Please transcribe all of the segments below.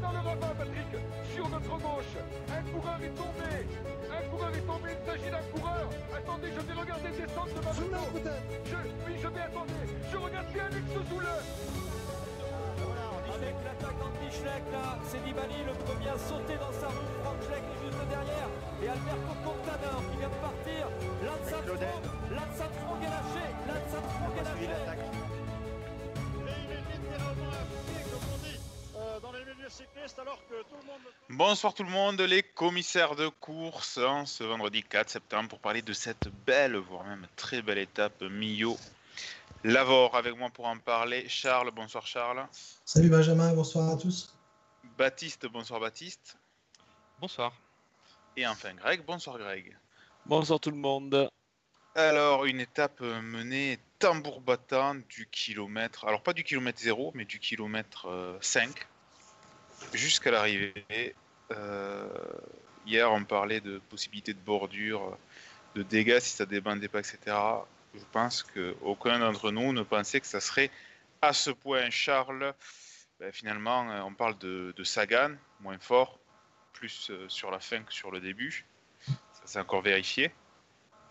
dans le ravin, Patrick Sur notre gauche. Un coureur est tombé. Un coureur est tombé, il s'agit d'un coureur. Attendez, je vais regarder descendre de ma moto. Je, Oui, je vais attendre. Je regarde bien Alex Zoule avec l'attaque d'Andy là, c'est Nibali le premier à sauter dans sa roue. Franck Schleck est juste derrière. Et Alberto Contador qui vient de partir. Lance Armstrong est lâché. Lance Armstrong est lâché. Bonsoir tout le monde, les commissaires de course, hein, ce vendredi 4 septembre pour parler de cette belle, voire même très belle étape Millau. Lavore avec moi pour en parler. Charles, bonsoir Charles. Salut Benjamin, bonsoir à tous. Baptiste, bonsoir Baptiste. Bonsoir. Et enfin Greg, bonsoir Greg. Bonsoir tout le monde. Alors, une étape menée tambour battant du kilomètre, alors pas du kilomètre 0, mais du kilomètre 5 jusqu'à l'arrivée. Euh, hier, on parlait de possibilités de bordure, de dégâts si ça débandait pas, etc. Je pense qu'aucun d'entre nous ne pensait que ça serait à ce point. Charles, ben, finalement, euh, on parle de, Sagan, moins fort, plus euh, sur la fin que sur le début. Ça, c'est encore vérifié.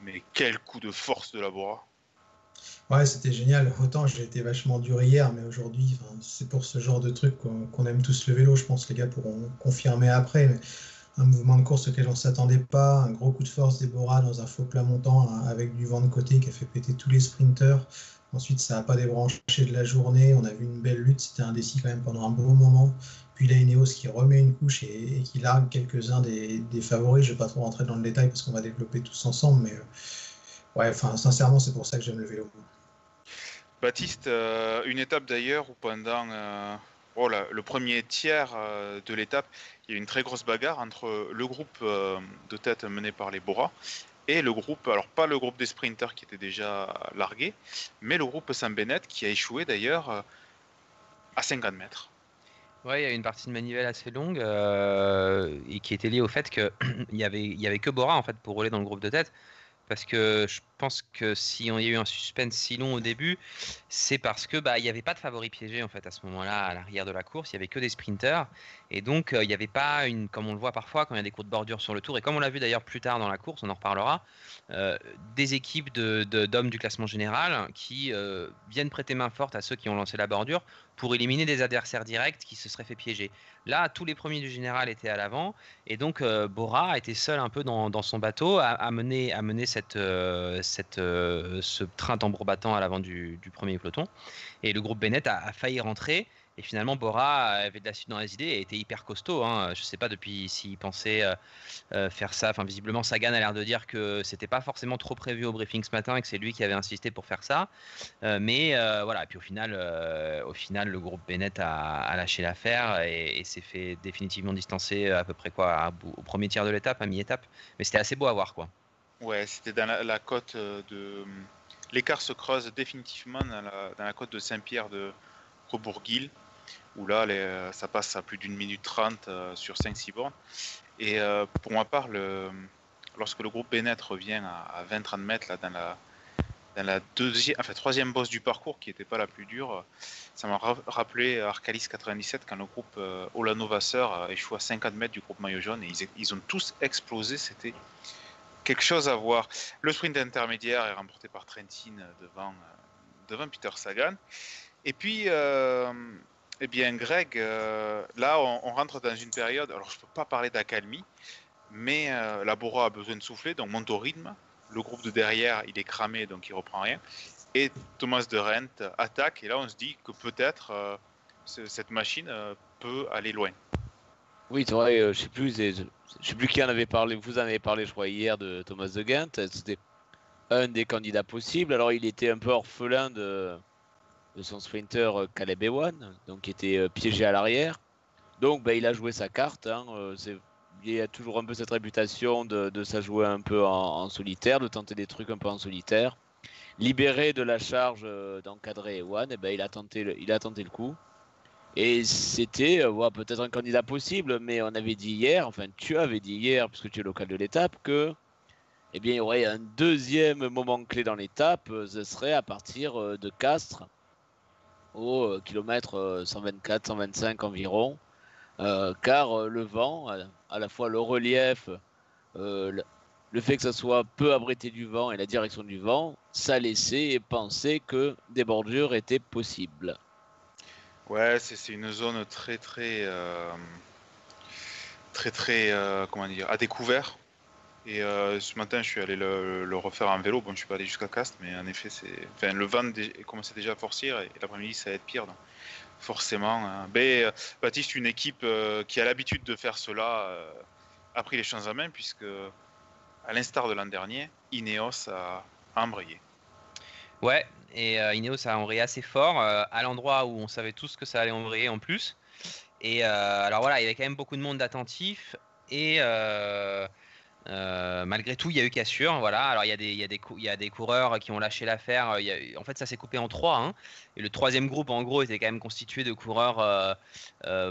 Mais quel coup de force de la Bora Ouais, c'était génial. Autant j'ai été vachement dur hier, mais aujourd'hui, c'est pour ce genre de truc qu'on aime tous le vélo. Je pense les gars pourront confirmer après. un mouvement de course auquel on ne s'attendait pas, un gros coup de force des Bora dans un faux plat montant hein, avec du vent de côté qui a fait péter tous les sprinters. Ensuite, ça n'a pas débranché de la journée. On a vu une belle lutte. C'était indécis quand même pendant un bon moment. Puis là, Ineos qui remet une couche et, qui largue quelques-uns des, favoris. Je ne vais pas trop rentrer dans le détail parce qu'on va développer tous ensemble. Mais euh, ouais, enfin, sincèrement, c'est pour ça que j'aime le vélo. Baptiste, euh, une étape d'ailleurs où pendant euh, oh le premier tiers de l'étape, il y a une très grosse bagarre entre le groupe de tête mené par les Bora et le groupe, alors pas le groupe des sprinters qui était déjà largué, mais le groupe Saint-Benet qui a échoué d'ailleurs euh, à 50 mètres. Ouais, il y a une partie de manivelle assez longue euh, et qui était liée au fait qu'il y avait, y avait que Bora en fait pour rouler dans le groupe de tête. Parce que je pense que si on y a eu un suspense si long au début, c'est parce que bah il n'y avait pas de favori piégé en fait à ce moment-là à l'arrière de la course, il y avait que des sprinters et donc euh, il n'y avait pas une comme on le voit parfois quand il y a des coups de bordure sur le tour et comme on l'a vu d'ailleurs plus tard dans la course, on en reparlera, euh, des équipes d'hommes du classement général qui euh, viennent prêter main forte à ceux qui ont lancé la bordure pour éliminer des adversaires directs qui se seraient fait piéger. Là, tous les premiers du général étaient à l'avant et donc Bora était seul un peu dans, son bateau à, mener, à mener cette, cette, ce train tambour battant à l'avant du, premier peloton. Et le groupe Bennett a failli rentrer et finalement, Bora avait de la suite dans les idées et était hyper costaud. Hein. Je ne sais pas depuis s'il pensait euh, euh, faire ça. Enfin, visiblement, Sagan a l'air de dire que c'était pas forcément trop prévu au briefing ce matin et que c'est lui qui avait insisté pour faire ça. Euh, mais voilà. Et puis au final, au final, le groupe Bennett a, lâché l'affaire et, s'est fait définitivement distancer à peu près quoi au premier tiers de l'étape, à mi-étape. Mais c'était assez beau à voir, quoi. Ouais, c'était dans la, côte de. L'écart se creuse définitivement dans la, dans la côte de Saint-Pierre de Rebourguil où là, euh, ça passe à plus d'une minute trente euh, sur 5-6 bornes. Et euh, pour ma part, lorsque le groupe Bennett revient à, 20-30 mètres là, dans la, deuxième, enfin, troisième bosse du parcours, qui n'était pas la plus dure, ça m'a rappelé Arcalis 97 quand le groupe Olano Vasseur a échoué à 50 mètres du groupe maillot jaune et ils, ils ont tous explosé. C'était quelque chose à voir. Le sprint intermédiaire est remporté par Trentin devant, devant Peter Sagan. Et puis, eh bien, Greg, euh, là, on, rentre dans une période. Alors, je ne peux pas parler d'accalmie, mais euh, la Bora a besoin de souffler, donc monte au rythme. Le groupe de derrière, il est cramé, donc il reprend rien. Et Thomas de Rent attaque, et là, on se dit que peut-être euh, cette machine peut aller loin. Oui, c'est vrai, je sais plus, sais plus qui en avait parlé. Vous en avez parlé, je crois, hier de Thomas de Ghent. C'était un des candidats possibles. Alors, il était un peu orphelin de son sprinter euh, Caleb Ewan, donc qui était euh, piégé à l'arrière. Donc ben, il a joué sa carte. Hein, euh, il a toujours un peu cette réputation de, de ça jouer un peu en, solitaire, de tenter des trucs un peu en solitaire. Libéré de la charge d'encadrer Ewan, eh ben, il, il a tenté le coup. Et c'était peut-être un candidat possible, mais on avait dit hier, enfin tu avais dit hier, puisque tu es local de l'étape, que eh bien, il y aurait un deuxième moment clé dans l'étape, ce serait à partir de Castres, au kilomètre 124-125 environ, car le vent, à la fois le relief, le fait que ça soit peu abrité du vent et la direction du vent, ça laissait penser que des bordures étaient possibles. Ouais, c'est une zone très très euh, très très euh, comment dire à découvert. Et euh, ce matin, je suis allé le, refaire en vélo. Bon, je suis pas allé jusqu'à Castres, mais en effet, c'est le vent commençait déjà à forcir et, l'après-midi ça va être pire. Donc forcément, hein. ben, Baptiste, une équipe qui a l'habitude de faire cela, a pris les choses en main puisque à l'instar de l'an dernier, Ineos a embrayé. Ouais, et euh, Ineos a embrayé assez fort euh, à l'endroit où on savait tous que ça allait embrayer en plus. Et euh, alors voilà, il y avait quand même beaucoup de monde d'attentifs et malgré tout, il y a eu cassure. Voilà. Alors, il y, a des, il, y a des, il y a des coureurs qui ont lâché l'affaire. En fait, ça s'est coupé en trois. Hein. Et le troisième groupe, en gros, était quand même constitué de coureurs,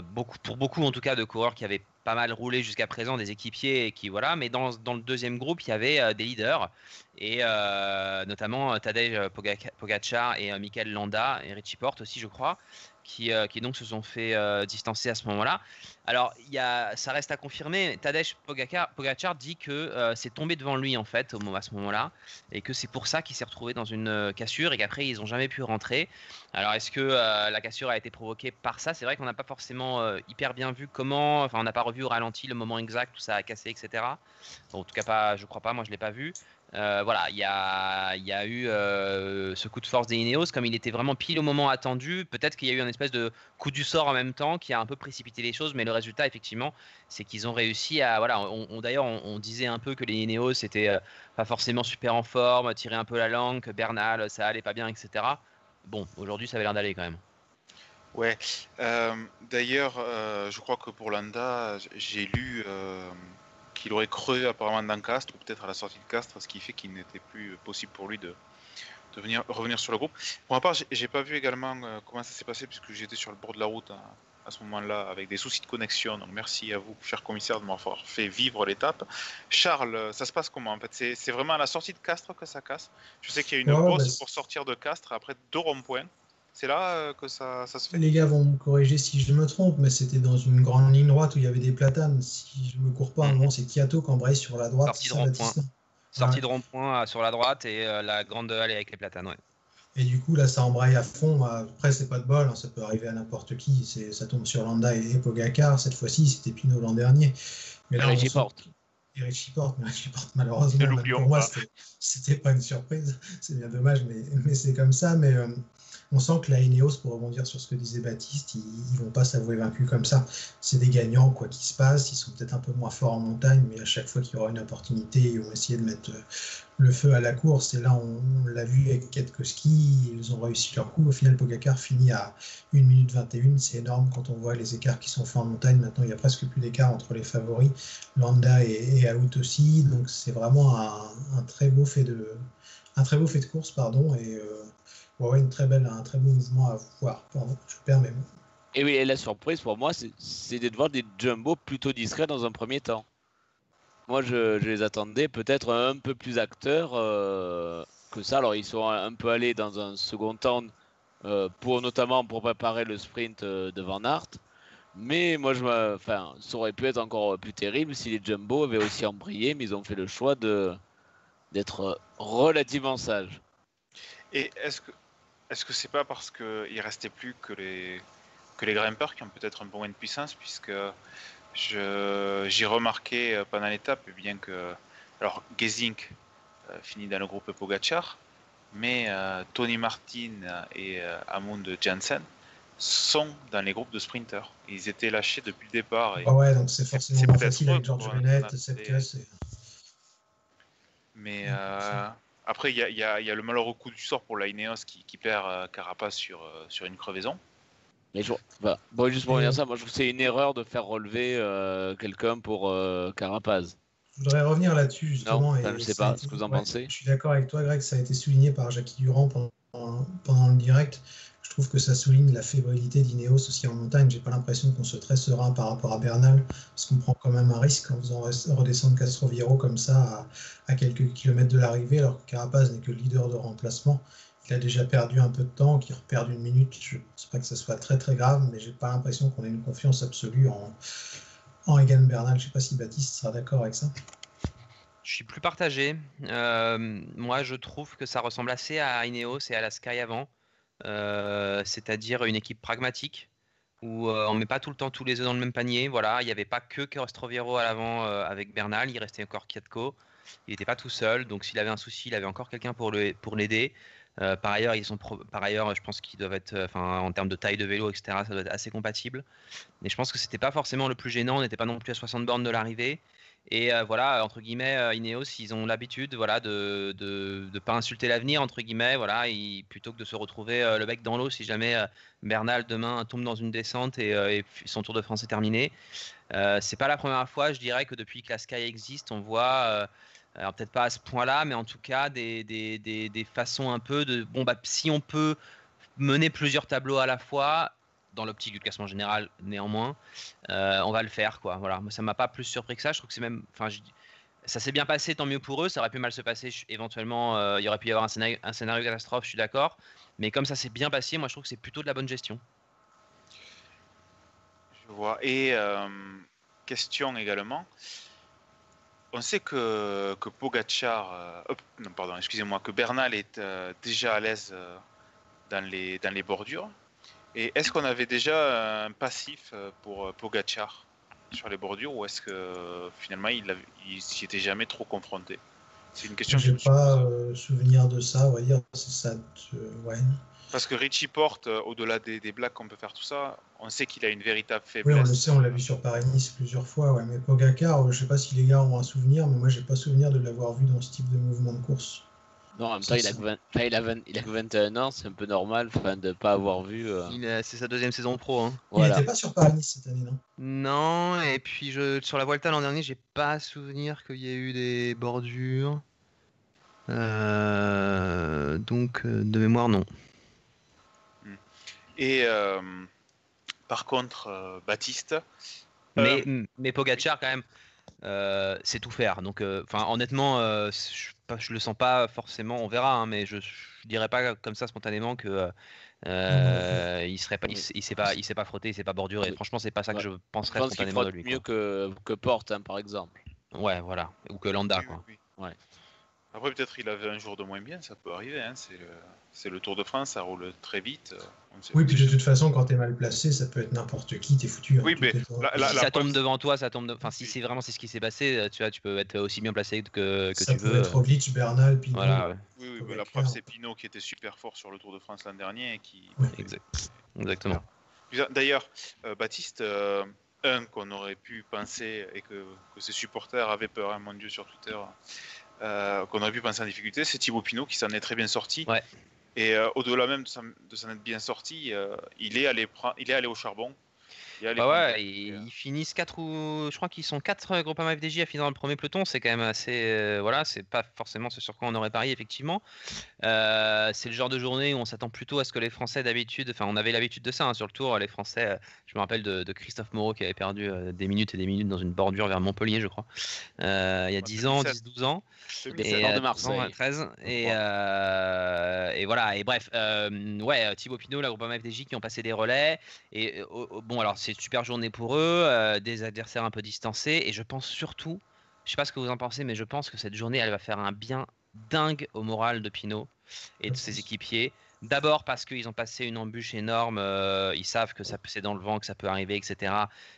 beaucoup, pour beaucoup en tout cas, de coureurs qui avaient pas mal roulé jusqu'à présent, des équipiers qui voilà. Mais dans, dans, le deuxième groupe, il y avait euh, des leaders et euh, notamment euh, Tadej Pogacar et Michael Landa et Richie Porte aussi, je crois, qui, qui donc se sont fait distancer à ce moment-là. Alors, ça reste à confirmer. Tadej Pogacar, dit que c'est tombé devant lui en fait au, à ce moment-là et que c'est pour ça qu'il s'est retrouvé dans une cassure et qu'après ils n'ont jamais pu rentrer. Alors, est-ce que la cassure a été provoquée par ça? C'est vrai qu'on n'a pas forcément hyper bien vu comment. Enfin, on n'a pas vu au ralenti le moment exact où ça a cassé, etc. en tout cas, pas, je crois pas, moi je l'ai pas vu. Euh, voilà, il y a, eu euh, ce coup de force des Ineos, comme il était vraiment pile au moment attendu. Peut-être qu'il y a eu un espèce de coup du sort en même temps qui a un peu précipité les choses, mais le résultat, effectivement, c'est qu'ils ont réussi à. Voilà, on, d'ailleurs, on, disait un peu que les Ineos étaient euh, pas forcément super en forme, tirer un peu la langue, que Bernal, ça allait pas bien, etc. Bon, aujourd'hui, ça avait l'air d'aller quand même. Ouais. D'ailleurs, je crois que pour Landa, j'ai lu qu'il aurait creux apparemment dans Castres, ou peut-être à la sortie de Castres, ce qui fait qu'il n'était plus possible pour lui de, venir, revenir sur le groupe. Pour ma part, j'ai pas vu également comment ça s'est passé, puisque j'étais sur le bord de la route à, ce moment-là, avec des soucis de connexion. Donc merci à vous, cher commissaire, de m'avoir fait vivre l'étape. Charles, ça se passe comment En fait, c'est vraiment à la sortie de Castres que ça casse? Je sais qu'il y a une pause bah, pour sortir de Castres après deux ronds-points. C'est là euh, que ça, se fait Les gars vont me corriger si je me trompe, mais c'était dans une grande ligne droite où il y avait des platanes. Si je me cours pas, un moment, c'est Kiato qui embraye sur la droite. Sortie de rond-point. Sortie de rond-point euh, sur la droite et euh, la grande allée avec les platanes, ouais. Et du coup, là, ça embraye à fond. Après, c'est pas de bol, hein, ça peut arriver à n'importe qui. Ça tombe sur Landa et, Pogacar. Cette fois-ci, c'était Pinot l'an dernier. Mais là, Richie Porte. Et Richie Porte, mais Richie Porte, malheureusement, pour moi, c'était pas une surprise. C'est bien dommage, mais, mais c'est comme ça. Mais on sent que la Ineos, pour rebondir sur ce que disait Baptiste, ils, ne vont pas s'avouer vaincus comme ça. C'est des gagnants, quoi qu'il se passe. Ils sont peut-être un peu moins forts en montagne, mais à chaque fois qu'il y aura une opportunité, ils vont essayer de mettre euh, le feu à la course. Et là, on, l'a vu avec Ketkowski, ils ont réussi leur coup. Au final, Pogacar finit à 1 minute 21. C'est énorme quand on voit les écarts qui sont faits en montagne. Maintenant, il n'y a presque plus d'écart entre les favoris. Landa et, out aussi. Donc, c'est vraiment un, très beau fait de, course, pardon. Et euh, ouais, une très belle, un très beau mouvement à voir. Pardon, je permets. Et oui, et la surprise pour moi, c'est de voir des jumbo plutôt discrets dans un premier temps. Moi, je, les attendais peut-être un peu plus acteurs euh, que ça. Alors, ils sont un peu allés dans un second temps, euh, pour notamment pour préparer le sprint euh, de Van Aert. Mais moi, je enfin, ça aurait pu être encore plus terrible si les jumbo avaient aussi embrayé, mais ils ont fait le choix de d'être relativement sages. Et est-ce que est-ce que c'est pas parce qu'il restait plus que les, que les grimpeurs qui ont peut-être un peu moins de puissance, puisque j'ai remarqué euh, pendant l'étape, bien que. Alors, Gezink euh, finit dans le groupe Pogachar, mais euh, Tony Martin et Amund Janssen sont dans les groupes de sprinters. Ils étaient lâchés depuis le départ. Et ah ouais, donc c'est forcément facile avec George Bennett, cette caisse. Mais. Après, il y a, le malheureux coup du sort pour la Ineos qui, perd euh, Carapace sur, euh, sur une crevaison. Mais je, bah, bon, juste pour revenir ça, moi je trouve que c'est une erreur de faire relever euh, quelqu'un pour Carapace. Je voudrais revenir là-dessus justement. je ne sais pas ce que vous en pensez. Je suis d'accord avec toi, Greg, ça a été souligné par Jackie Durand pendant, pendant le direct trouve que ça souligne la fébrilité d'Ineos aussi en montagne. J'ai pas l'impression qu'on se très serein par rapport à Bernal, parce qu'on prend quand même un risque en faisant redescendre Castroviero comme ça à, quelques kilomètres de l'arrivée, alors que Carapaz n'est que le leader de remplacement. il a déjà perdu un peu de temps, qu'il reperde une minute. Je ne pense pas que ce soit très très grave, mais j'ai pas l'impression qu'on ait une confiance absolue en, Egan Bernal. Je ne sais pas si Baptiste sera d'accord avec ça. Je suis plus partagé. Euh, moi, je trouve que ça ressemble assez à Ineos et à la Sky avant, c'est-à-dire une équipe pragmatique où euh, on met pas tout le temps tous les œufs dans le même panier. Voilà, il n'y avait pas que Costroviero à l'avant avec Bernal, il restait encore Kiatko. Il n'était pas tout seul, donc s'il avait un souci, il avait encore quelqu'un pour l'aider. Par ailleurs, je pense qu'ils doivent être, en termes de taille de vélo, etc., ça doit être assez compatible. Mais je pense que c'était pas forcément le plus gênant. On n'était pas non plus à 60 bornes de l'arrivée. Et euh, voilà, entre guillemets, euh, Ineos, ils ont l'habitude voilà, de ne pas insulter l'avenir, entre guillemets, voilà, plutôt que de se retrouver euh, le bec dans l'eau si jamais Bernal demain tombe dans une descente et, son Tour de France est terminé. c'est pas la première fois, je dirais, que depuis que la Sky existe, on voit, peut-être pas à ce point-là, mais en tout cas des, des, des, des façons un peu de, bon, bah, si on peut mener plusieurs tableaux à la fois, dans l'optique du classement général néanmoins, euh, on va le faire quoi. Voilà, ça m'a pas plus surpris que ça. Je trouve que c'est même, enfin, ça s'est bien passé, tant mieux pour eux. Ça aurait pu mal se passer. éventuellement, euh, il y aurait pu y avoir un scénario, un catastrophe. Je suis d'accord, mais comme ça s'est bien passé, moi je trouve que c'est plutôt de la bonne gestion. Je vois. Et euh, question également. On sait que, que Pogacar, non, pardon, excusez-moi, que Bernal est déjà à l'aise dans, les, dans les bordures. Et est-ce qu'on avait déjà un passif euh, pour euh, Pogachar sur les bordures ou est-ce que finalement il ne s'y était jamais trop confronté? C'est une question. Je n'ai pas euh, souvenir de ça, on va dire. Ça, ouais. Parce que Richie Porte, au-delà des, blagues qu'on peut faire tout ça, on sait qu'il a une véritable faiblesse. Oui, on le sait, on l'a vu sur Paris-Nice plusieurs fois. Ouais. Mais Pogacar, je ne sais pas si les gars ont un souvenir, mais moi j'ai pas souvenir de l'avoir vu dans ce type de mouvement de course. Non, en même temps, il a, il, a 21 ans, c'est un peu normal de ne pas avoir vu. Euh... C'est sa deuxième saison pro. Hein. Il n'était pas sur Paris cette année, non? Non, et puis je, sur la Vuelta l'an dernier, j'ai pas souvenir qu'il y ait eu des bordures. Euh, donc, euh, de mémoire, non. Hmm. Et euh, par contre, Baptiste. Mais, mais Pogachar, quand même, c'est tout faire. Donc, enfin, honnêtement, je je le sens pas forcément, on verra, hein, mais je, je, dirais pas comme ça spontanément que euh, il serait pas, il, s'est pas, il s'est pas frotté, il s'est pas borduré. Franchement, c'est pas ça que je penserais spontanément de lui. Mieux que, que Porte, hein, par exemple. Ouais, voilà, ou que Landa, quoi. Ouais. Après, peut-être il avait un jour de moins bien, ça peut arriver. Hein. C'est le, Tour de France, ça roule très vite. Oui, puis de toute façon, quand tu es mal placé, ça peut être n'importe qui, t'es foutu. Hein, oui, mais si ça tombe devant toi, ça tombe. Enfin, si c'est vraiment c'est ce qui s'est passé, euh, tu vois, tu peux être aussi bien placé que, que ça tu peut Être Roglic, Bernal, Pinot. Voilà, Oui, oui mais la preuve, c'est Pinot qui était super fort sur le Tour de France l'an dernier. Qui... Exactement. D'ailleurs, euh, Baptiste. Euh, un qu'on aurait pu penser et que, que ses supporters avaient peur, hein, mon Dieu, sur Twitter, euh, qu'on aurait pu penser en difficulté, c'est Thibaut Pinot qui s'en est très bien sorti. Et euh, au-delà même de s'en être bien sorti, euh, il, est allé il est allé au charbon. Bah ouais, ils, finissent 4 ou je crois qu'ils sont 4 Groupama FDJ à finir dans le premier peloton, c'est quand même assez euh, voilà, c'est pas forcément ce sur quoi on aurait parié effectivement. Euh, c'est le genre de journée où on s'attend plutôt à ce que les Français d'habitude, enfin on avait l'habitude de ça hein, sur le tour, les Français, euh, je me rappelle de, Christophe Moreau qui avait perdu des minutes et des minutes dans une bordure vers Montpellier, je crois. il y a 10 ans, 10 12 ans. Et, de Marseille. 13 et, et voilà, et bref, ouais, Thibaut Pinot, la Groupama FDJ qui ont passé des relais et bon alors c'est super journée pour eux, euh, des adversaires un peu distancés. Et je pense surtout, je sais pas ce que vous en pensez, mais je pense que cette journée, elle va faire un bien dingue au moral de Pinot et de ses équipiers. D'abord parce qu'ils ont passé une embûche énorme, euh, ils savent que ça c'est dans le vent, que ça peut arriver, etc.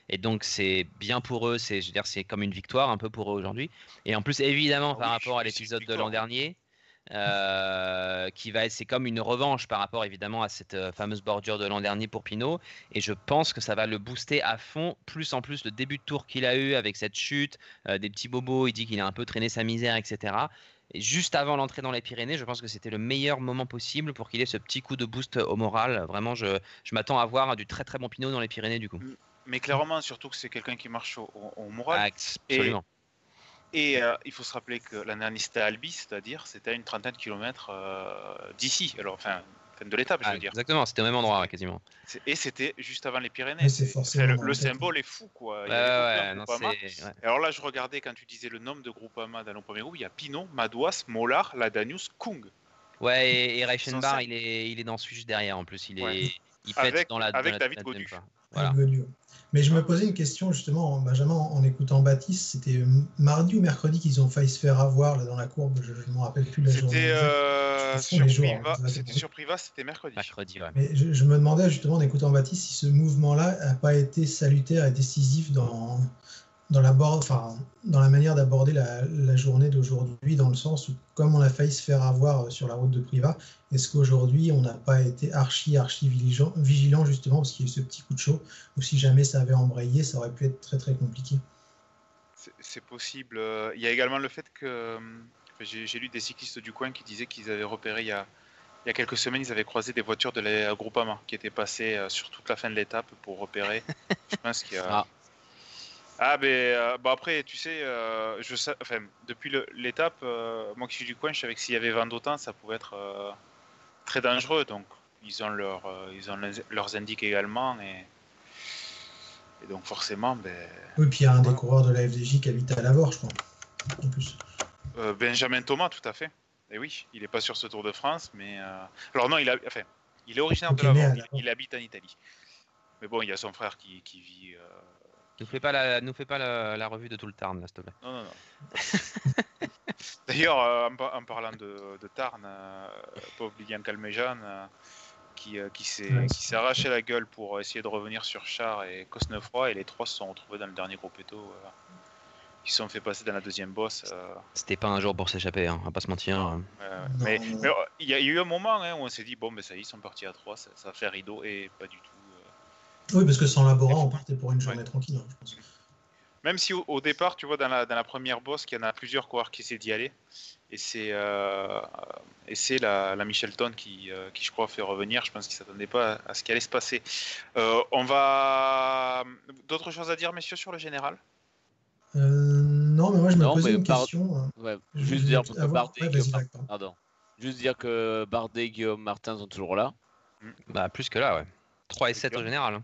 Et donc c'est bien pour eux, c'est je veux dire c'est comme une victoire un peu pour eux aujourd'hui. Et en plus évidemment ah par rapport à l'épisode de l'an dernier, euh, qui va être, c'est comme une revanche par rapport évidemment à cette euh, fameuse bordure de l'an dernier pour Pinot. Et je pense que ça va le booster à fond. Plus en plus, le début de tour qu'il a eu avec cette chute, euh, des petits bobos, il dit qu'il a un peu traîné sa misère, etc. Et juste avant l'entrée dans les Pyrénées, je pense que c'était le meilleur moment possible pour qu'il ait ce petit coup de boost au moral. Vraiment, je, je m'attends à voir du très très bon Pinot dans les Pyrénées du coup. Mais clairement, surtout que c'est quelqu'un qui marche au, moral. Absolument. Et euh, il faut se rappeler que la dernière c'était à Albi, c'est-à-dire c'était à une trentaine de kilomètres euh, d'ici, alors enfin, de l'étape, je veux ah, dire. Exactement, c'était au même endroit quasiment. Et c'était juste avant les Pyrénées. le, symbole est fou, quoi. Alors là, je regardais quand tu disais le nombre de Groupama dans le premier groupe, il y a Pinot, Madouas, Mollard, Ladanius, Kung. Ouais, et, et Reichenbach, il est, il est dans ce juste derrière en plus. Il, est, il pète Avec- dans la. dans avec la- David la- Godu. Voilà. Mais je me posais une question justement, Benjamin, en écoutant Baptiste, c'était mardi ou mercredi qu'ils ont failli se faire avoir là, dans la courbe, je ne me rappelle plus la journée. C'était euh, hein, c'était sur Priva, c'était mercredi. Mercredi, ouais. Mais je, je me demandais justement en écoutant Baptiste si ce mouvement-là n'a pas été salutaire et décisif dans, dans, la, bord- enfin, dans la manière d'aborder la, la journée d'aujourd'hui, dans le sens où, comme on a failli se faire avoir sur la route de Priva, est-ce qu'aujourd'hui on n'a pas été archi, archi vigilant, vigilant justement parce qu'il y a eu ce petit coup de chaud, ou si jamais ça avait embrayé, ça aurait pu être très très compliqué? C'est- possible. Euh, Il y a également le fait que euh, j'ai lu des cyclistes du coin qui disaient qu'ils avaient repéré il y, a, il y a quelques semaines, ils avaient croisé des voitures de la Groupama qui étaient passées euh, sur toute la fin de l'étape pour repérer. je pense qu'il y a. Ah. Ah, ben euh, bon après, tu sais, euh, je sais, enfin, depuis l'étape, euh, moi qui suis du coin, je savais que s'il y avait vent d'autant, ça pouvait être euh, très dangereux. Donc, ils ont, leur, ils ont leurs- indices également. Et, et donc, forcément, ben, Oui, puis il y a un des coureurs de la FDJ qui habite à Lavore, je crois. En plus. Benjamin Thomas, tout à fait. Et oui, il n'est pas sur ce Tour de France, mais alors non, il a, enfin, il est originaire de Lavore, il, il habite en Italie. Mais bon, il y a son frère qui, qui vit. Euh, Nous fais pas la, nous fais pas la, la revue de tout le Tarn, là, s'il te plaît. Non, non, non. D'ailleurs, euh, en, par- en parlant de, de Tarn, euh, pauvre Lilian Calmejean, euh, qui, euh, qui s'est Ouais, qui arraché la gueule pour essayer de revenir sur Char et Cosnefroy, et les trois se sont retrouvés dans le dernier gros péto. euh, ils se sont fait passer dans la deuxième bosse. euh, C'était pas un jour pour s'échapper, hein, on va pas se mentir. Ouais, mais mais, euh, il y a eu un moment hein, où on s'est dit bon, ben ça y est, ils sont partis à 3, ça, ça faire rideau et pas du tout. Oui, parce que sans Labora, on partait pour une journée tranquille, hein, je pense. Même si au, au départ, tu vois, dans la, dans la première bosse, qu'il y en a plusieurs coureurs qui essaient d'y aller, et c'est euh, la, la Michelton qui, euh, qui, je crois, fait revenir. Je pense qu'ils s'attendaient pas à ce qui allait se passer. Euh, on va d'autres choses à dire, messieurs, sur le général? Euh, non, mais moi je me Non, posais mais une par- question. hein. Ouais, Je juste dire que Bardet ouais, Guillaume pardon. Pardon. Juste dire que Bardet et Guillaume Martin sont toujours là. Bah, plus que là, ouais. 3 et 7 au général. hein.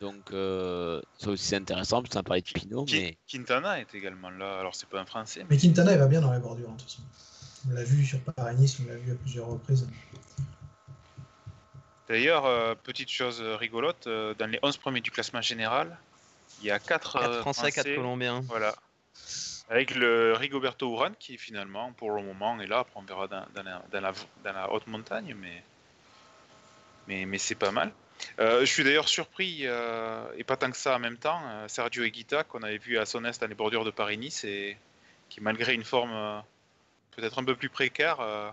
Donc, euh, ça aussi c'est intéressant, parce qu'on a parlé de Pinot, Qui- mais Quintana est également là. Alors, c'est pas un Français, mais Mais Quintana, il va bien dans la bordure, hein, de toute façon. On l'a vu sur Paris-Nice, on l'a vu à plusieurs reprises. D'ailleurs, euh, petite chose rigolote, euh, dans les 11 premiers du classement général, il y a 4 4 Français, 4 Colombiens. Voilà. Avec le Rigoberto Urán qui finalement, pour le moment, est là. Après, on verra dans, dans la, dans la- dans la haute montagne, mais, mais, mais c'est pas mal. Euh, je suis d'ailleurs surpris, euh, et pas tant que ça en même temps, euh, Sergio Higuita, qu'on avait vu à Sonest dans les bordures de Paris-Nice, et qui, malgré une forme euh, peut-être un peu plus précaire, euh,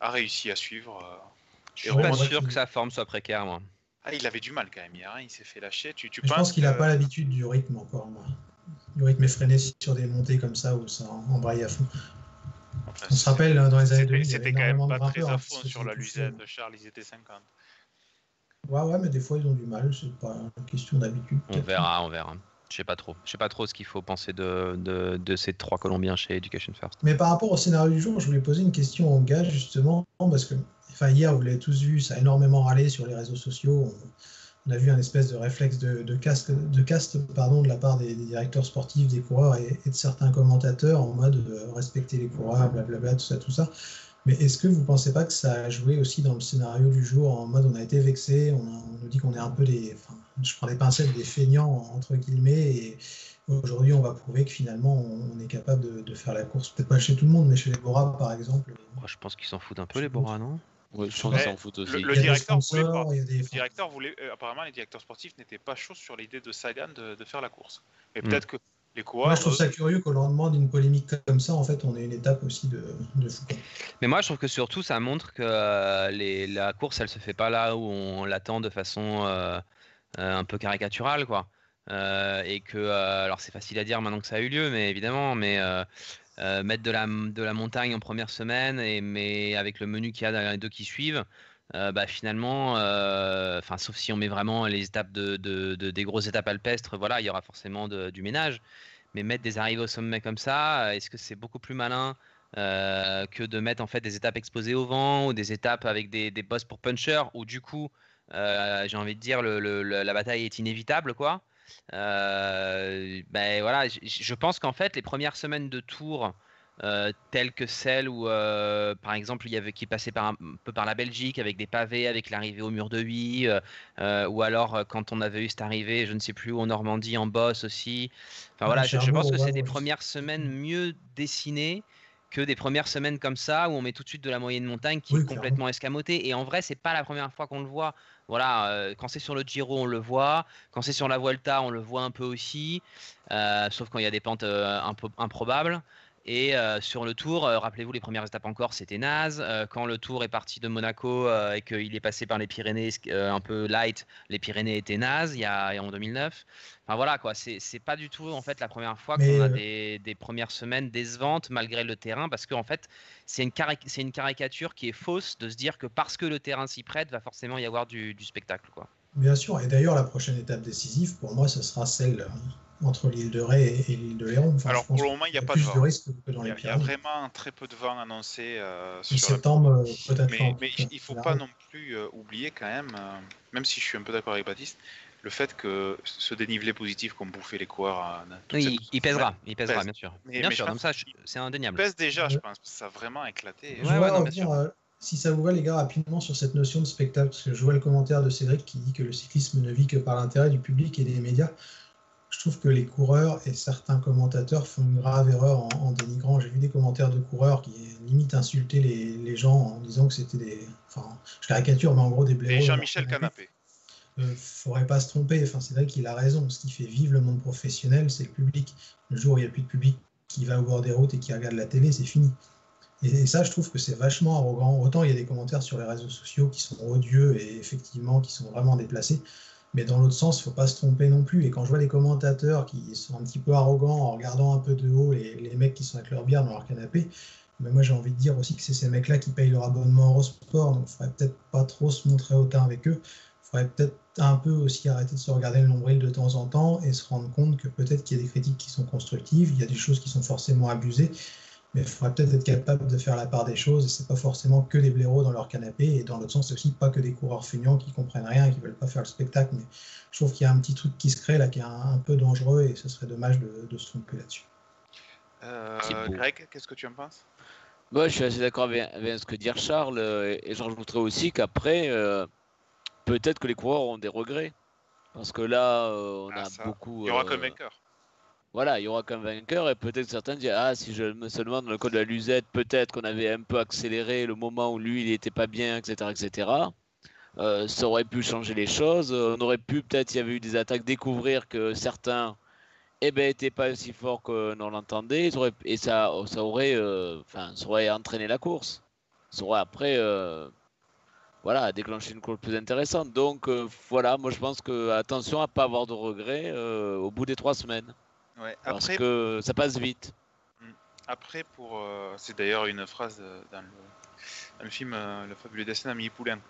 a réussi à suivre. euh, Je suis pas sûr que sa forme soit précaire, moi. Ah, il avait du mal quand même hier, hein, il s'est fait lâcher. Tu, je penses pense qu'il n'a que- pas l'habitude du rythme encore. moi. Du rythme effréné sur des montées comme ça où ça embraye à fond. Enfin, On se rappelle, dans les années C'était 2000, il y c'était quand même pas très à hein, qui fond sur la. Luzette de Charles, ils étaient 50. Ouais, ouais, mais des fois ils ont du mal, c'est pas une question d'habitude. On verra, on verra. Je sais pas trop. Je sais pas trop ce qu'il faut penser de, de, de ces trois Colombiens chez Education First. Mais par rapport au scénario du jour, je voulais poser une question au gars justement, parce que enfin, hier, vous l'avez tous vu, ça a énormément râlé sur les réseaux sociaux. On, on a vu un espèce de réflexe de, de, casque, de caste pardon, de la part des, des directeurs sportifs, des coureurs et, et de certains commentateurs en mode euh, respecter les coureurs, blablabla, tout ça, tout ça. Mais est-ce que vous ne pensez pas que ça a joué aussi dans le scénario du jour en mode on a été vexé, on, nous dit qu'on est un peu des, enfin, je prends des pincettes, des feignants entre guillemets, et aujourd'hui on va prouver que finalement on, est capable de, de faire la course, peut-être pas chez tout le monde, mais chez les Bora par exemple. Moi, je pense qu'ils s'en foutent un peu, les Bora, non? Ouais, je pense s'en foutent aussi. le- directeur voulait sponsors, pas. il y a des- Le directeur voulait, euh, apparemment, les directeurs sportifs n'étaient pas chauds sur l'idée de Sagan de, de faire la course. Mais Hmm. peut-être que les coureurs. Moi, je trouve ça eux, curieux qu'au lendemain d'une polémique comme ça, en fait, on ait une étape aussi de, de fou. Mais moi, je trouve que surtout, ça montre que euh, les, la course, elle se fait pas là où on l'attend de façon euh, euh, un peu caricaturale, quoi. Euh, et que, euh, alors c'est facile à dire maintenant que ça a eu lieu, mais évidemment, mais euh, euh, mettre de la, de la montagne en première semaine, et, mais avec le menu qu'il y a dans les deux qui suivent, euh, bah, finalement, euh, enfin, sauf si on met vraiment les étapes de, de- de- des grosses étapes alpestres, voilà, il y aura forcément du ménage. Mais mettre des arrivées au sommet comme ça, est-ce que c'est beaucoup plus malin euh, que de mettre en fait des étapes exposées au vent ou des étapes avec des, des bosses pour puncher où du coup, euh, j'ai envie de dire, le- le- la bataille est inévitable, quoi. Euh, ben voilà, je pense qu'en fait, les premières semaines de tour euh, telles que celles où, euh, par exemple, il y avait qui passait par un peu par la Belgique avec des pavés, avec l'arrivée au mur de Huy, ou alors quand on avait eu cette arrivée, je ne sais plus où en Normandie, en Bosse aussi. Enfin voilà, je, pense que c'est des premières semaines mieux dessinées que des premières semaines comme ça où on met tout de suite de la moyenne montagne qui est complètement escamotée. Et en vrai, c'est pas la première fois qu'on le voit. Voilà, euh, quand c'est sur le Giro, on le voit. Quand c'est sur la Vuelta, on le voit un peu aussi. Euh, sauf quand il y a des pentes euh, un peu improbables. Et euh, sur le tour, euh, rappelez-vous, les premières étapes encore, c'était naze. Euh, quand le tour est parti de Monaco et qu'il est passé par les Pyrénées un peu light, les Pyrénées étaient nazes il y a, en 2009. Enfin voilà, quoi. C'est pas du tout en fait la première fois qu'on a des, des, premières semaines décevantes malgré le terrain, parce qu'en fait, c'est une, une, caricature qui est fausse de se dire que parce que le terrain s'y prête, va forcément y avoir du, du spectacle, quoi. Bien sûr, et d'ailleurs, la prochaine étape décisive, pour moi, ce sera celle entre l'île de Ré et, l'île de Léron. Alors pour le moment, il n'y a pas de vent. il y a, vraiment très peu de vent annoncé. Euh, sur septembre, euh, peut-être. Mais, mais il ne faut pas non plus euh, oublier quand même, euh, même si je suis un peu d'accord avec Baptiste, le fait que ce dénivelé positif qu'on bouffait les coureurs. oui, il pèsera, il pèsera, bien sûr. bien sûr, comme ça, c'est indéniable. Il pèse déjà, je pense, ça a vraiment éclaté. Je ouais, non, bien sûr si ça vous va, les gars, rapidement sur cette notion de spectacle, parce que je vois le commentaire de Cédric qui dit que le cyclisme ne vit que par l'intérêt du public et des médias trouve que les coureurs et certains commentateurs font une grave erreur en, dénigrant. J'ai vu des commentaires de coureurs qui limite insultaient les, gens en disant que c'était des. Enfin, je caricature, mais en gros des blaireaux. Et Jean-Michel Canapé. Il euh, faudrait pas se tromper. Enfin, c'est vrai qu'il a raison. Ce qui fait vivre le monde professionnel, c'est le public. Le jour où il n'y a plus de public qui va au bord des routes et qui regarde la télé, c'est fini. Et, ça, je trouve que c'est vachement arrogant. Autant il y a des commentaires sur les réseaux sociaux qui sont odieux et effectivement qui sont vraiment déplacés. Mais dans l'autre sens, il ne faut pas se tromper non plus. Et quand je vois les commentateurs qui sont un petit peu arrogants en regardant un peu de haut les, les mecs qui sont avec leur bière dans leur canapé, mais moi j'ai envie de dire aussi que c'est ces mecs-là qui payent leur abonnement Eurosport, donc il ne faudrait peut-être pas trop se montrer hautain avec eux. Il faudrait peut-être un peu aussi arrêter de se regarder le nombril de temps en temps et se rendre compte que peut-être qu'il y a des critiques qui sont constructives, il y a des choses qui sont forcément abusées, mais il faudrait peut-être être capable de faire la part des choses, et c'est pas forcément que des blaireaux dans leur canapé, et dans l'autre sens, c'est aussi pas que des coureurs feignants qui comprennent rien et qui veulent pas faire le spectacle, mais je trouve qu'il y a un petit truc qui se crée là, qui est un, peu dangereux, et ce serait dommage de, se tromper là-dessus. Euh, Greg, qu'est-ce que tu en penses? Moi, je suis assez d'accord avec, ce que dit Charles, euh, et je rajouterais aussi qu'après, euh, peut-être que les coureurs ont des regrets, parce que là, on ah, a beaucoup... Il y aura que vainqueur voilà, il y aura qu'un vainqueur et peut-être certains disent Ah, si je me demande dans le code de la Luzette, peut-être qu'on avait un peu accéléré le moment où lui il n'était pas bien, etc. etc. Euh, ça aurait pu changer les choses. On aurait pu, peut-être, il y avait eu des attaques, découvrir que certains eh ben, n'étaient pas aussi forts que l'on l'entendait et ça, ça, aurait, euh, ça aurait entraîné la course. Ça aurait après euh, voilà, déclenché une course plus intéressante. Donc voilà, moi je pense que attention à ne pas avoir de regrets au bout des trois semaines. Ouais, après, parce que ça passe vite. Hmm. Après, pour, euh, c'est d'ailleurs une phrase euh, dans le, film euh, Le fabuleux destin d'Amélie Poulain.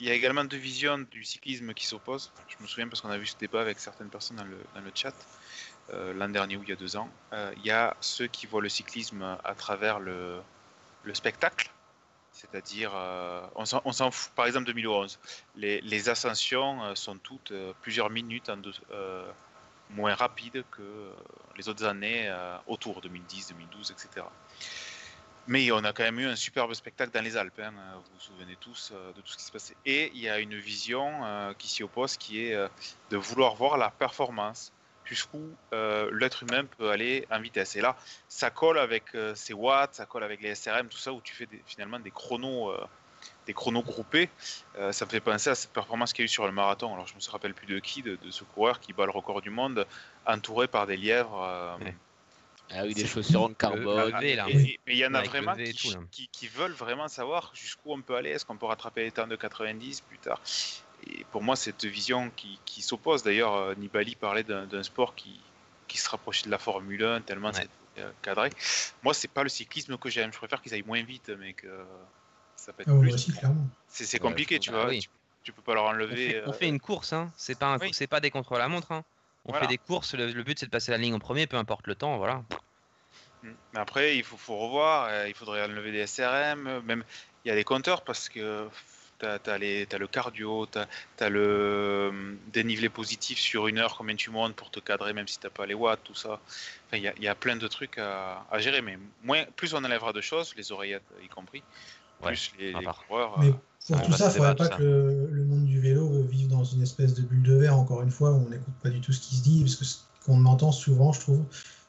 Il y a également deux visions du cyclisme qui s'opposent. Je me souviens parce qu'on a vu ce débat avec certaines personnes dans le, dans le chat l'an dernier ou il y a deux ans. Il y a ceux qui voient le cyclisme à travers le, le spectacle, c'est-à-dire, on s'en fout, par exemple 2011, les, les ascensions sont toutes plusieurs minutes en deux, moins rapide que euh, les autres années euh, autour 2010, 2012, etc. Mais on a quand même eu un superbe spectacle dans les Alpes, hein, vous vous souvenez tous euh, de tout ce qui se passait. Et il y a une vision qui s'y oppose, qui est de vouloir voir la performance, jusqu'où l'être humain peut aller en vitesse. Et là, ça colle avec ces watts, ça colle avec les SRM, tout ça, où tu fais finalement des chronos des chronos groupés. Euh, ça me fait penser à cette performance qu'il y a eu sur le marathon. Alors je ne me rappelle plus de qui, de, ce coureur qui bat le record du monde, entouré par des lièvres. Euh, ah oui, des chaussures en carbone. mais il y en a vraiment qui, veulent vraiment savoir jusqu'où on peut aller. Est-ce qu'on peut rattraper les temps de 90 plus tard? Et pour moi, cette vision qui, s'oppose. D'ailleurs, euh, Nibali parlait d'un sport qui, qui se rapprochait de la Formule 1 tellement c'est cadré. Moi, c'est pas le cyclisme que j'aime. Je préfère qu'ils aillent moins vite, mais que ah c'est compliqué, tu vois. Tu, peux pas leur enlever. On fait, euh, une course, hein. C'est pas, c'est pas des contre la montre. Hein. On fait des courses. Le, but, c'est de passer la ligne en premier, peu importe le temps. Voilà. Hmm. Mais après, il faut, faut revoir. Euh, il faudrait enlever des SRM. Même, il y a des compteurs parce que tu as, le cardio, tu as, le dénivelé positif sur une heure, combien tu montes pour te cadrer, même si tu n'as pas les watts, tout ça. Il y, a plein de trucs à, gérer, mais moins, plus on enlèvera de choses, les oreillettes y compris, plus les, coureurs. Mais pour tout ça, il ne faudrait pas que le, monde du vélo vive dans une espèce de bulle de verre, encore une fois, où on n'écoute pas du tout ce qui se dit, parce que ce qu'on entend souvent, je trouve,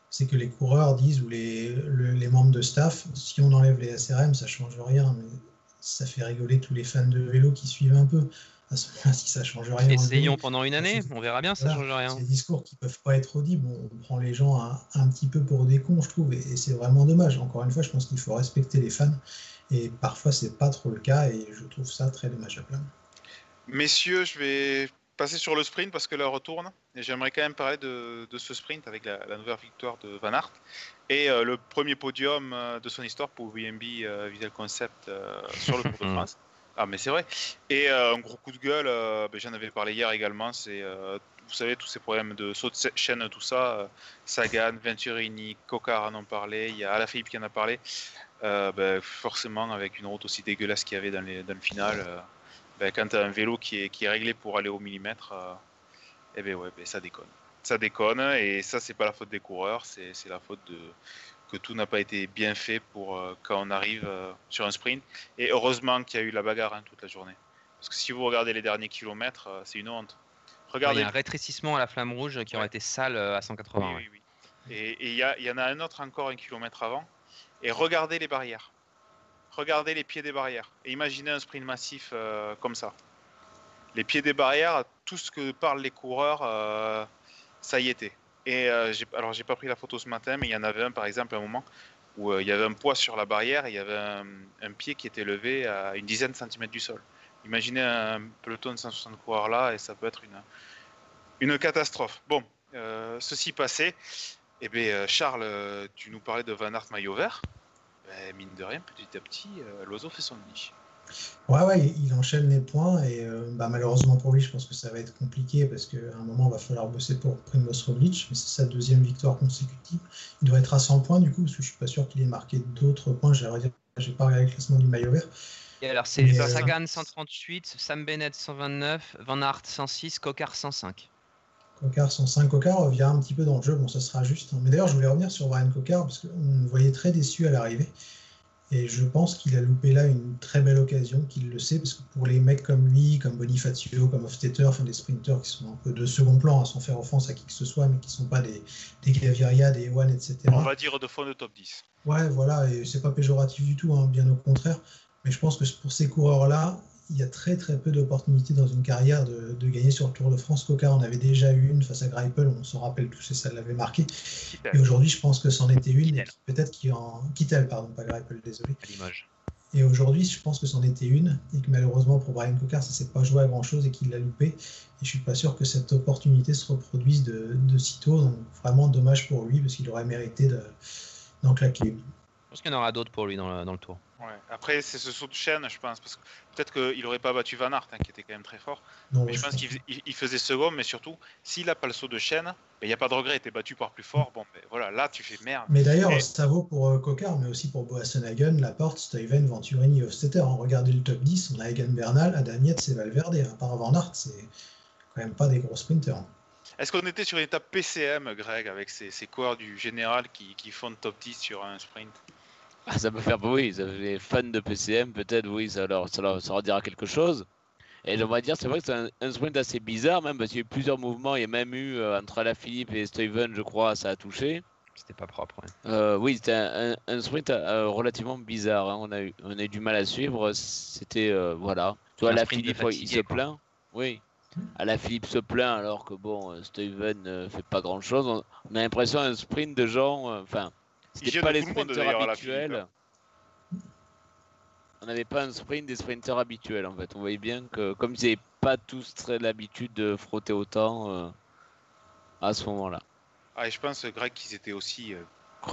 c'est que les coureurs disent, ou les, les, membres de staff, si on enlève les SRM, ça change rien. Mais ça fait rigoler tous les fans de vélo qui suivent un peu. À ce moment si ça change rien. Essayons pendant une année, on verra bien, ça change rien. Des discours qui peuvent pas être audibles. On prend les gens un, petit peu pour des cons, je trouve, et, c'est vraiment dommage. Encore une fois, je pense qu'il faut respecter les fans, et parfois c'est pas trop le cas, et je trouve ça très dommageable. Messieurs, je vais passer sur le sprint parce que là retourne. Et j'aimerais quand même parler de, ce sprint avec la, nouvelle victoire de Van Aert et euh, le premier podium euh, de son histoire pour VMB euh, Visual Concept sur le Tour de France. Ah, mais c'est vrai. Et un gros coup de gueule, ben, j'en avais parlé hier également. C'est, vous savez, tous ces problèmes de saut de chaîne, tout ça. Sagan, Venturini, Cocard en ont parlé. Il y a Alaphilippe qui en a parlé. Ben, forcément, avec une route aussi dégueulasse qu'il y avait dans, dans le final ben, quand tu as un vélo qui est, qui est réglé pour aller au millimètre, euh, eh ben ouais, ça déconne. Ça déconne, et ça, c'est pas la faute des coureurs, c'est la faute de que tout n'a pas été bien fait pour euh, quand on arrive euh, sur un sprint. Et heureusement qu'il y a eu la bagarre hein, toute la journée. Parce que si vous regardez les derniers kilomètres, c'est une honte. Regardez. Il y a un rétrécissement à la flamme rouge qui aurait été sale à 180. Oui, oui, oui. Et il y, y, en a un autre encore un kilomètre avant. Et regardez les barrières regardez les pieds des barrières et imaginez un sprint massif euh, comme ça. Les pieds des barrières, tout ce que parlent les coureurs, euh, ça y était. Et euh, alors j'ai pas pris la photo ce matin, mais il y en avait un par exemple à un moment où il y avait un poids sur la barrière et il y avait un, pied qui était levé à une dizaine de centimètres du sol. Imaginez un peloton de 160 coureurs là et ça peut être une, une catastrophe. Bon, ceci passé, eh bien, Charles, tu nous parlais de Van Aert maillot vert. Ben, mine de rien, petit à petit, euh, l'oiseau fait son nid. Ouais, ouais, il enchaîne les points et euh, bah, malheureusement pour lui, je pense que ça va être compliqué parce qu'à un moment, il va falloir bosser pour Primoz Roglic, mais c'est sa deuxième victoire consécutive. Il doit être à 100 points du coup, parce que je suis pas sûr qu'il ait marqué d'autres points. J'ai pas regardé le classement du maillot vert. Et alors, c'est Sagan 138, Sam Bennett 129, Van Aert 106, Cocard 105. Cocard 105, Cocard revient un petit peu dans le jeu, bon ça sera juste. Hein. Mais d'ailleurs je voulais revenir sur Brian Cocard parce qu'on le voyait très déçu à l'arrivée. Et je pense qu'il a loupé là une très belle occasion, qu'il le sait, parce que pour les mecs comme lui, comme Bonifacio, comme Hofstetter, enfin des sprinteurs qui sont un peu de second plan, sans faire offense à qui que ce soit, mais qui ne sont pas des, des Gaviria, des One, etc. On va dire de fond de top 10. Ouais, voilà, et c'est pas péjoratif du tout, hein, bien au contraire. Mais je pense que pour ces coureurs-là, il y a très très peu d'opportunités dans une carrière de, gagner sur le Tour de France. Coca en avait déjà eu une face à Greipel, on s'en rappelle tous et ça l'avait marqué. Et aujourd'hui, je pense que c'en était une. Peut-être qu'il en. Kittel, pardon, pas Greipel, désolé. Et aujourd'hui, je pense que c'en était une, et que malheureusement pour Brian Cocard, ça ne s'est pas joué à grand chose et qu'il l'a loupé. Et je suis pas sûr que cette opportunité se reproduise de, de sitôt. Donc vraiment dommage pour lui, parce qu'il aurait mérité d'en claquer. Je pense qu'il y en aura d'autres pour lui dans le, tour. Après, c'est ce saut de chaîne, je pense. Parce que peut-être qu'il n'aurait pas battu Van Aert, hein, qui était quand même très fort. mais je pense qu'il faisait second, mais surtout, s'il n'a pas le saut de chaîne, ben, il n'y a pas de regret. Tu es battu par plus fort. Bon, ben, voilà, là, tu fais merde. Mais d'ailleurs, ça vaut pour euh, mais aussi pour Boassenhagen, Laporte, Steven, Venturini, Hofstetter. On regardait le top 10, on a Egan Bernal, Adam Yates et Valverde. À part Van Aert, c'est quand même pas des gros sprinters. Est-ce qu'on était sur une étape PCM, Greg, avec ces, ces coureurs du général qui, qui font top 10 sur un sprint? Ah, ça peut faire, oui, les fans de PCM, peut-être, oui, ça leur, ça leur, dira quelque chose. Et on va dire, c'est vrai que c'est un, sprint assez bizarre, même parce qu'il y a eu plusieurs mouvements. Il y a même eu euh, entre la Philippe et Steven, je crois, ça a touché. C'était pas propre. Euh, oui, c'était un, sprint euh, relativement bizarre. Hein. On, a eu, on a eu du mal à suivre. C'était, voilà. Toi, la Philippe, il se plaint. Oui. À la Philippe se plaint alors que bon, Steven ne fait pas grand chose. On, a l'impression un sprint de gens, enfin, c'était pas les sprinters habituels. On n'avait pas un sprint des sprinters habituels en fait. On voyait bien que comme ils n'avaient pas tous très l'habitude de frotter autant euh, à ce moment-là. Ah, et je pense, Greg, qu'ils étaient aussi euh,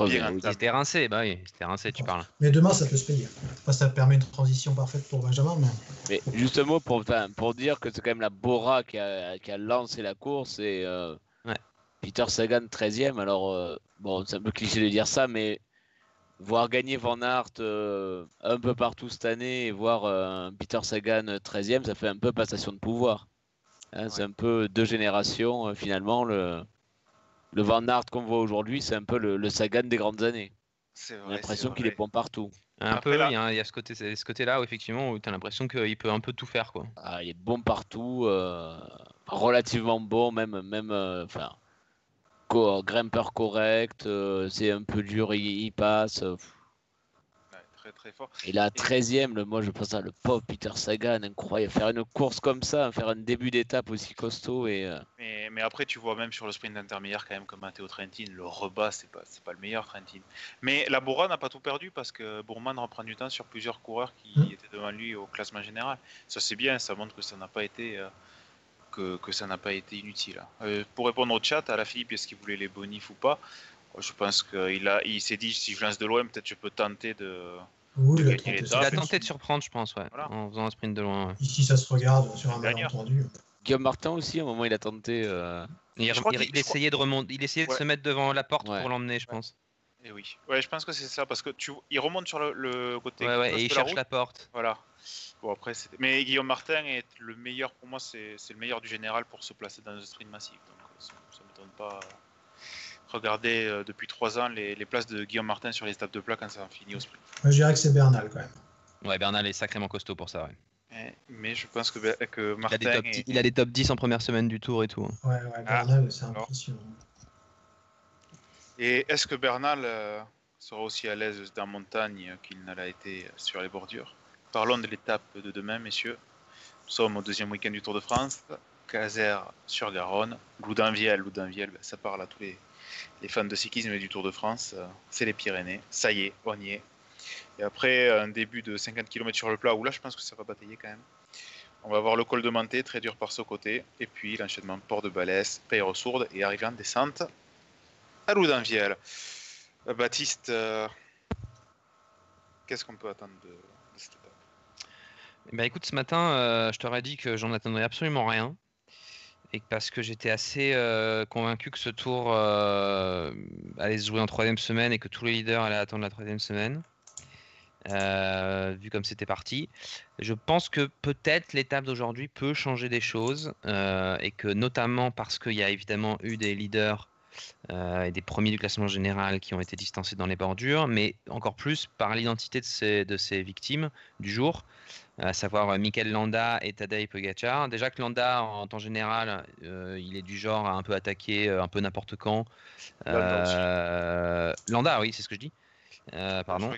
Ils étaient rincés, bah oui, c'était rincé, tu parles. Mais demain, ça peut se payer. ça permet une transition parfaite pour Benjamin. Mais, justement, pour, pour dire que c'est quand même la Bora qui a, qui a lancé la course et euh, Peter Sagan 13e. Alors, bon, c'est un peu cliché de dire ça, mais voir gagner Van Aert euh, un peu partout cette année et voir euh, Peter Sagan 13e, ça fait un peu passation de pouvoir. Hein, c'est un peu deux générations finalement. Le, le Van Aert qu'on voit aujourd'hui, c'est un peu le, Sagan des grandes années. J'ai l'impression qu'il est bon partout. Un peu, il y, a, ce côté, ce côté-là où effectivement, tu as l'impression qu'il peut un peu tout faire, quoi. Ah, il est bon partout, relativement bon, même, même, enfin, grimpeur correct, euh, c'est un peu dur, il, passe. Euh, très très fort. Et 13ème, le, moi je pense à le pauvre Peter Sagan, incroyable. Faire une course comme ça, faire un début d'étape aussi costaud. Et, euh, mais, mais, après, tu vois même sur le sprint intermédiaire, quand même, comme Matteo Trentin, le rebat, c'est pas, pas le meilleur Trentin. Mais la Bora n'a pas tout perdu parce que Bourman reprend du temps sur plusieurs coureurs qui mmh. étaient devant lui au classement général. Ça, c'est bien, ça montre que ça n'a pas été que, ça n'a pas été inutile. Euh, pour répondre au chat, à la Philippe, est-ce qu'il voulait les bonifs ou pas? Je pense qu'il a, il s'est dit si je lance de loin, peut-être je peux tenter de. il, a tenté de surprendre, je pense, ouais, en faisant un sprint de loin. Ici, ça se regarde sur un malentendu. Guillaume Martin aussi, à un moment, il a tenté. Euh, il, essayait de remonter, il essayait de se mettre devant la porte pour l'emmener, je pense. Et oui, ouais, je pense que c'est ça parce que tu, il remonte sur le, côté. Ouais, ouais, et il cherche la porte. Voilà. Bon, après, mais Guillaume Martin est le meilleur, pour moi, c'est le meilleur du général pour se placer dans un sprint massif. Donc, ça ne m'étonne pas. Regardez euh, depuis trois ans les, places de Guillaume Martin sur les étapes de plat quand ça finit au sprint. Moi, je dirais que c'est Bernal quand même. Ouais, Bernal est sacrément costaud pour ça. Ouais. Mais je pense que, que Martin. Il a, des top, il a des top 10 en première semaine du tour et tout. Hein. Ouais, ouais, Bernal, ah, c'est impressionnant. Et est-ce que Bernal euh, sera aussi à l'aise dans montagne qu'il n'a l'a été sur les bordures? Parlons de l'étape de demain, messieurs. Nous sommes au deuxième week-end du Tour de France. Caser sur Garonne, Loudainvielle. Loudainvielle, ben, ça parle à tous les, fans de cyclisme et du Tour de France. C'est les Pyrénées. Ça y est, on y est. Et après un début de 50 km sur le plat, où là je pense que ça va batailler quand même. On va voir le col de Manté, très dur par ce côté. Et puis l'enchaînement Port de Balès, Peyre-Sourde et arrivant en descente à. Euh, Baptiste, euh, qu'est-ce qu'on peut attendre de, cette étape? Bah écoute, ce matin, euh, je t'aurais dit que j'en attendrais absolument rien. Et parce que j'étais assez convaincu que ce tour allait se jouer en troisième semaine et que tous les leaders allaient attendre la troisième semaine. vu comme c'était parti. Je pense que peut-être l'étape d'aujourd'hui peut changer des choses et que notamment parce qu'il y a évidemment eu des leaders et des premiers du classement général qui ont été distancés dans les bordures, mais encore plus par l'identité de ces, de ces victimes du jour à savoir euh, Mikel Landa et Tadej Pogacar. Déjà que Landa, en temps général, euh, il est du genre à un peu attaquer euh, un peu n'importe quand. Landa, oui, c'est ce que je dis. Euh, pardon.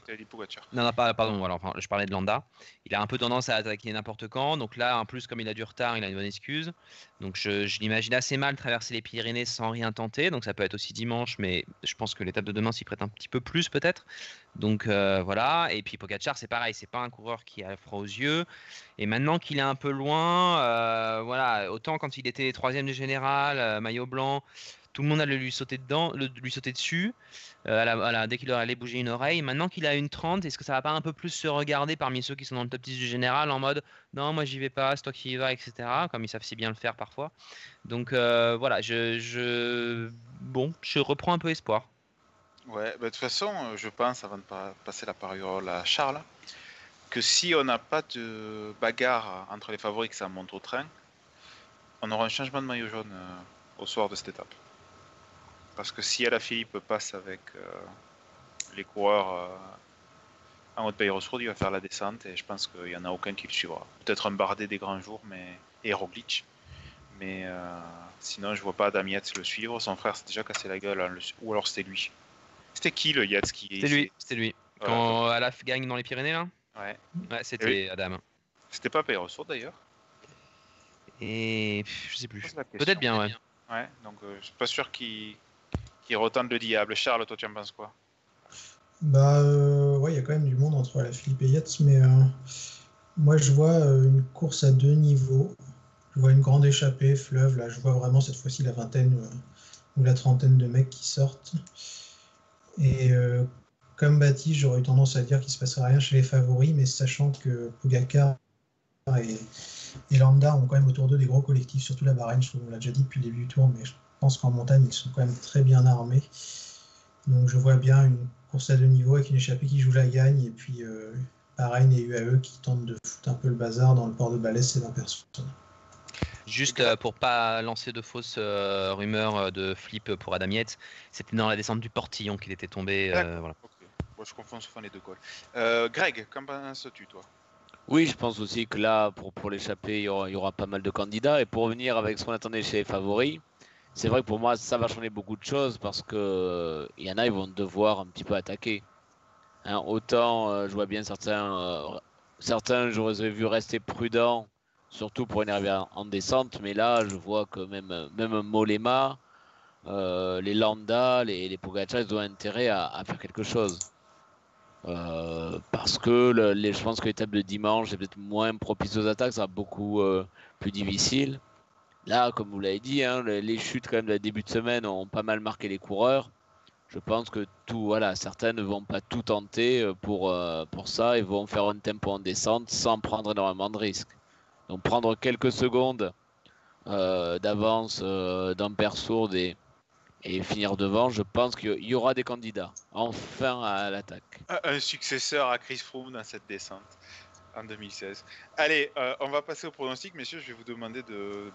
Non, non, pas, pardon. Voilà, enfin, je parlais de Landa. Il a un peu tendance à attaquer n'importe quand. Donc là, en plus, comme il a du retard, il a une bonne excuse. Donc je, je l'imagine assez mal traverser les Pyrénées sans rien tenter. Donc ça peut être aussi dimanche, mais je pense que l'étape de demain s'y prête un petit peu plus peut-être. Donc euh, voilà. Et puis Pogacar, c'est pareil. C'est pas un coureur qui a froid aux yeux. Et maintenant qu'il est un peu loin, euh, voilà. Autant quand il était troisième du général, maillot blanc tout le monde allait lui sauter dedans, lui sauter dessus euh, dès qu'il allait bouger une oreille. Maintenant qu'il a une 30, est-ce que ça va pas un peu plus se regarder parmi ceux qui sont dans le top 10 du général en mode non, moi j'y vais pas, c'est toi qui y vas, etc. Comme ils savent si bien le faire parfois. Donc euh, voilà, je, bon, je reprends un peu espoir. Ouais, bah, de toute façon, euh, je pense, avant de passer la parole à Charles, que si on n'a pas de bagarre entre les favoris que ça monte au train, on aura un changement de maillot jaune au soir de cette étape. Parce que si Philippe passe avec euh, les coureurs euh, en haute pays il va faire la descente et je pense qu'il n'y en a aucun qui le suivra. Peut-être un Bardet des grands jours mais... et Roglic. Mais euh, sinon, je vois pas Adam le suivre. Son frère s'est déjà cassé la gueule, hein, ou alors c'était lui. C'était qui le Yates qui C'était lui, c'était lui. Quand Alaf gagne dans les Pyrénées là? Ouais. Ouais, c'était Adam. C'était pas pays d'ailleurs? Et je sais plus. Peut-être bien, ouais. Ouais, donc je suis pas sûr qu'il qui retente le diable. Charles, toi, tu en penses quoi? Bah, euh, ouais, il y a quand même du monde entre la Philippe et Yates, mais euh, moi, je vois euh, une course à deux niveaux. Je vois une grande échappée, fleuve. Là, je vois vraiment cette fois-ci la vingtaine ou la trentaine de mecs qui sortent. Et comme Baptiste, j'aurais eu tendance à dire qu'il se passerait rien chez les favoris, mais sachant que Pogacar et, et Landa ont quand même autour d'eux des gros collectifs, surtout la Bahreïn, je trouve, on l'a déjà dit depuis le début du tour, mais pense qu'en montagne, ils sont quand même très bien armés. Donc je vois bien une course à deux niveaux avec une échappée qui joue la gagne. Et puis, pareil, les UAE qui tentent de foutre un peu le bazar dans le port de Balès et dans personne. Juste pour pas lancer de fausses rumeurs de flip pour Adam Yates, c'était dans la descente du portillon qu'il était tombé. voilà. Moi, je confonds souvent les deux Euh, Greg, qu'en penses-tu, toi? Oui, je pense aussi que là, pour, pour l'échapper, il, y aura pas mal de candidats. Et pour revenir avec ce qu'on attendait chez les favoris, c'est vrai que pour moi, ça va changer beaucoup de choses parce que il y en a, ils vont devoir un petit peu attaquer. Hein, autant, euh, je vois bien certains, euh, certains, j'aurais vu rester prudents, surtout pour une arrivée en descente. Mais là, je vois que même, même Molema, euh, les Landa, les, les Pogacar, ils ont intérêt à faire quelque chose. Euh, parce que les, je pense que l'étape de dimanche est peut-être moins propice aux attaques, ça sera beaucoup plus difficile. Là, comme vous l'avez dit, hein, les, chutes quand même de début de semaine ont pas mal marqué les coureurs. Je pense que tout, voilà, certains ne vont pas tout tenter euh, pour, pour ça et vont faire un tempo en descente sans prendre énormément de risques. Donc prendre quelques secondes d'avance d'un père sourd et, et finir devant, je pense qu'il y aura des candidats enfin à l'attaque. Un successeur à Chris Froome dans cette descente en 2016. Allez, euh, on va passer au pronostic, messieurs. Je vais vous demander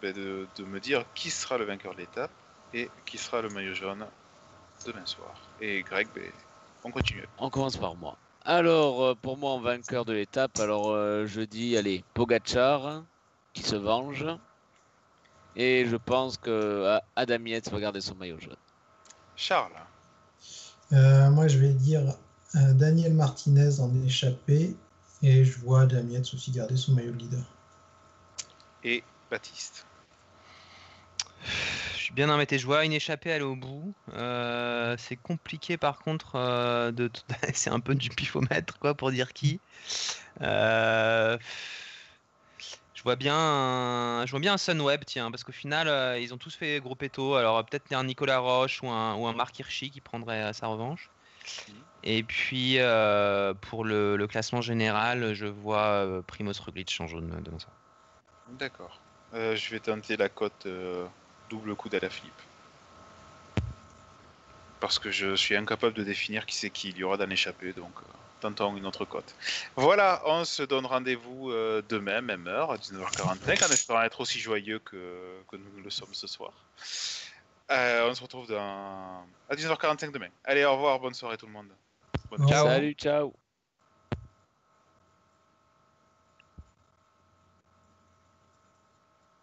ben, de, de, me dire qui sera le vainqueur de l'étape et qui sera le maillot jaune demain soir. Et Greg, ben, on continue. On commence par moi. Alors, euh, pour moi, en vainqueur de l'étape, alors euh, je dis, allez, Pogachar qui se venge. Et je pense que Adam Yates va garder son maillot jaune. Charles euh, Moi, je vais dire euh, Daniel Martinez en échappé. Et je vois Yates aussi garder son maillot de leader. Et Baptiste je suis bien embêté. Je vois une échappée aller au bout. Euh, c'est compliqué par contre. de c'est un peu du pifomètre quoi pour dire qui. Euh, je vois bien un, je vois bien un Sunweb, tiens, parce qu'au final, euh, ils ont tous fait gros péto. Alors peut-être un Nicolas Roche ou un, ou un Marc Hirschi qui prendrait euh, sa revanche. Et puis euh, pour le, classement général, je vois Primoz Roglic en jaune devant ça. D'accord. je vais tenter la cote double coup à la flip. Parce que je suis incapable de définir qui c'est qui il y aura dans l'échappée, donc tentons une autre cote. Voilà, on se donne rendez-vous euh, demain, même heure, à 19h45, en espérant être aussi joyeux que, nous le sommes ce soir. Euh, on se retrouve à 19h45 demain. Allez, au revoir, bonne soirée tout le monde. Ciao. Salut, ciao.